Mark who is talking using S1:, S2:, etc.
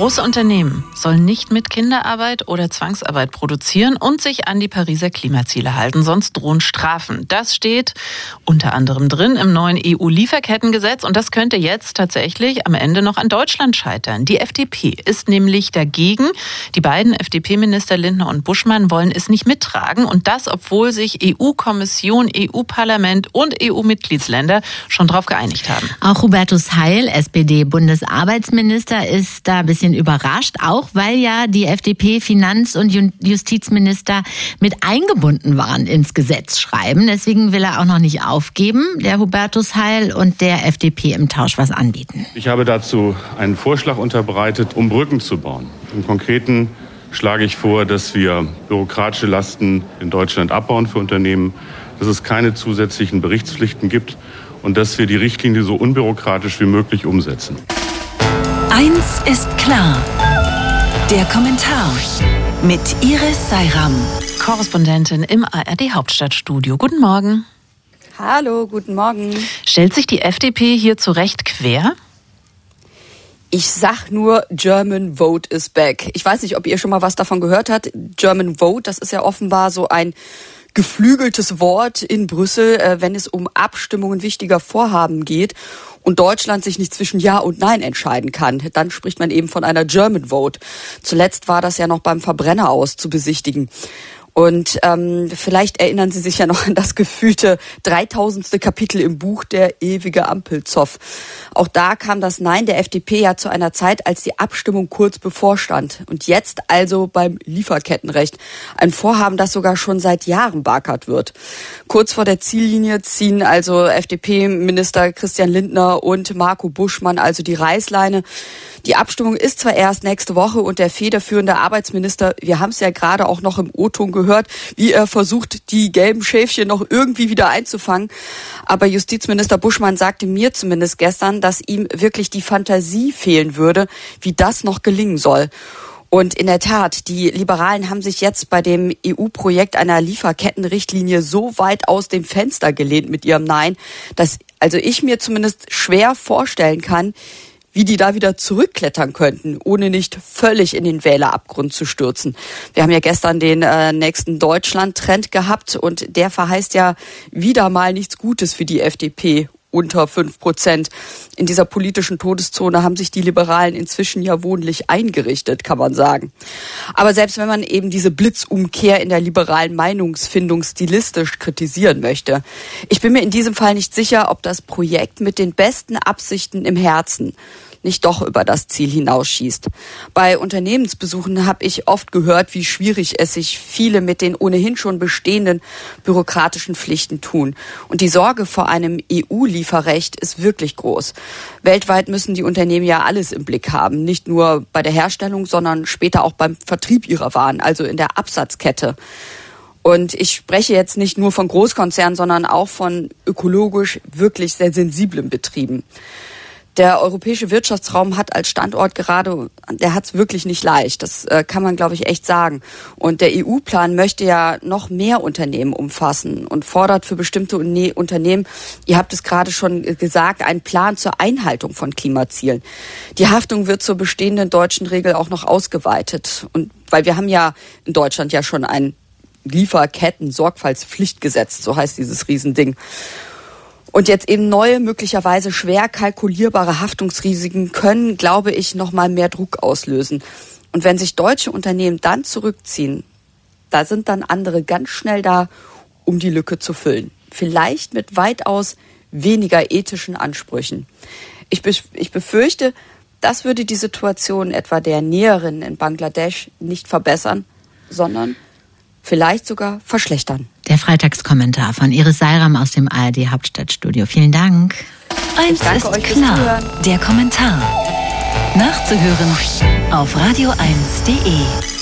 S1: Große Unternehmen sollen nicht mit Kinderarbeit oder Zwangsarbeit produzieren und sich an die Pariser Klimaziele halten, sonst drohen Strafen. Das steht unter anderem drin im neuen EU-Lieferkettengesetz und das könnte jetzt tatsächlich am Ende noch an Deutschland scheitern. Die FDP ist nämlich dagegen. Die beiden FDP-Minister Lindner und Buschmann wollen es nicht mittragen und das, obwohl sich EU-Kommission, EU-Parlament und EU-Mitgliedsländer schon darauf geeinigt haben.
S2: Auch Hubertus Heil, SPD-Bundesarbeitsminister, ist da ein bisschen bisschen überrascht, auch weil ja die FDP-Finanz- und Justizminister mit eingebunden waren ins Gesetzschreiben. Deswegen will er auch noch nicht aufgeben, der Hubertus Heil und der FDP im Tausch was anbieten.
S3: Ich habe dazu einen Vorschlag unterbreitet, um Brücken zu bauen. Im Konkreten schlage ich vor, dass wir bürokratische Lasten in Deutschland abbauen für Unternehmen, dass es keine zusätzlichen Berichtspflichten gibt und dass wir die Richtlinie so unbürokratisch wie möglich umsetzen.
S1: Eins ist klar. Der Kommentar mit Iris Seiram, Korrespondentin im ARD Hauptstadtstudio. Guten Morgen.
S4: Hallo, guten Morgen.
S1: Stellt sich die FDP hier zu Recht quer?
S4: Ich sag nur, German Vote is back. Ich weiß nicht, ob ihr schon mal was davon gehört habt. German Vote, das ist ja offenbar so ein geflügeltes Wort in Brüssel, äh, wenn es um Abstimmungen wichtiger Vorhaben geht und Deutschland sich nicht zwischen Ja und Nein entscheiden kann. Dann spricht man eben von einer German Vote. Zuletzt war das ja noch beim Verbrenner aus zu besichtigen. Und ähm, vielleicht erinnern Sie sich ja noch an das gefühlte 3000. Kapitel im Buch Der ewige Ampelzoff. Auch da kam das Nein der FDP ja zu einer Zeit, als die Abstimmung kurz bevorstand. Und jetzt also beim Lieferkettenrecht. Ein Vorhaben, das sogar schon seit Jahren beackert wird. Kurz vor der Ziellinie ziehen also FDP-Minister Christian Lindner und Marco Buschmann also die Reißleine. Die Abstimmung ist zwar erst nächste Woche und der federführende Arbeitsminister, wir haben es ja gerade auch noch im O-Ton gehört, wie er versucht, die gelben Schäfchen noch irgendwie wieder einzufangen. Aber Justizminister Buschmann sagte mir zumindest gestern, dass ihm wirklich die Fantasie fehlen würde, wie das noch gelingen soll. Und in der Tat, die Liberalen haben sich jetzt bei dem EU-Projekt einer Lieferkettenrichtlinie so weit aus dem Fenster gelehnt mit ihrem Nein, dass also ich mir zumindest schwer vorstellen kann, wie die da wieder zurückklettern könnten, ohne nicht völlig in den Wählerabgrund zu stürzen. Wir haben ja gestern den äh, nächsten Deutschland-Trend gehabt und der verheißt ja wieder mal nichts Gutes für die FDP unter fünf Prozent. In dieser politischen Todeszone haben sich die Liberalen inzwischen ja wohnlich eingerichtet, kann man sagen. Aber selbst wenn man eben diese Blitzumkehr in der liberalen Meinungsfindung stilistisch kritisieren möchte, ich bin mir in diesem Fall nicht sicher, ob das Projekt mit den besten Absichten im Herzen nicht doch über das Ziel hinausschießt. Bei Unternehmensbesuchen habe ich oft gehört, wie schwierig es sich viele mit den ohnehin schon bestehenden bürokratischen Pflichten tun. Und die Sorge vor einem EU-Lieferrecht ist wirklich groß. Weltweit müssen die Unternehmen ja alles im Blick haben, nicht nur bei der Herstellung, sondern später auch beim Vertrieb ihrer Waren, also in der Absatzkette. Und ich spreche jetzt nicht nur von Großkonzernen, sondern auch von ökologisch wirklich sehr sensiblen Betrieben. Der europäische Wirtschaftsraum hat als Standort gerade, der hat es wirklich nicht leicht. Das äh, kann man, glaube ich, echt sagen. Und der EU-Plan möchte ja noch mehr Unternehmen umfassen und fordert für bestimmte Unternehmen, ihr habt es gerade schon gesagt, einen Plan zur Einhaltung von Klimazielen. Die Haftung wird zur bestehenden deutschen Regel auch noch ausgeweitet. Und weil wir haben ja in Deutschland ja schon ein Lieferketten-Sorgfaltspflichtgesetz, so heißt dieses Riesending. Und jetzt eben neue, möglicherweise schwer kalkulierbare Haftungsrisiken können, glaube ich, noch mal mehr Druck auslösen. Und wenn sich deutsche Unternehmen dann zurückziehen, da sind dann andere ganz schnell da, um die Lücke zu füllen. Vielleicht mit weitaus weniger ethischen Ansprüchen. Ich, ich befürchte, das würde die Situation etwa der Näherinnen in Bangladesch nicht verbessern, sondern vielleicht sogar verschlechtern.
S2: Der Freitagskommentar von Iris Seiram aus dem ARD Hauptstadtstudio. Vielen Dank.
S1: Eins ist klar, der Kommentar. Nachzuhören auf radio1.de.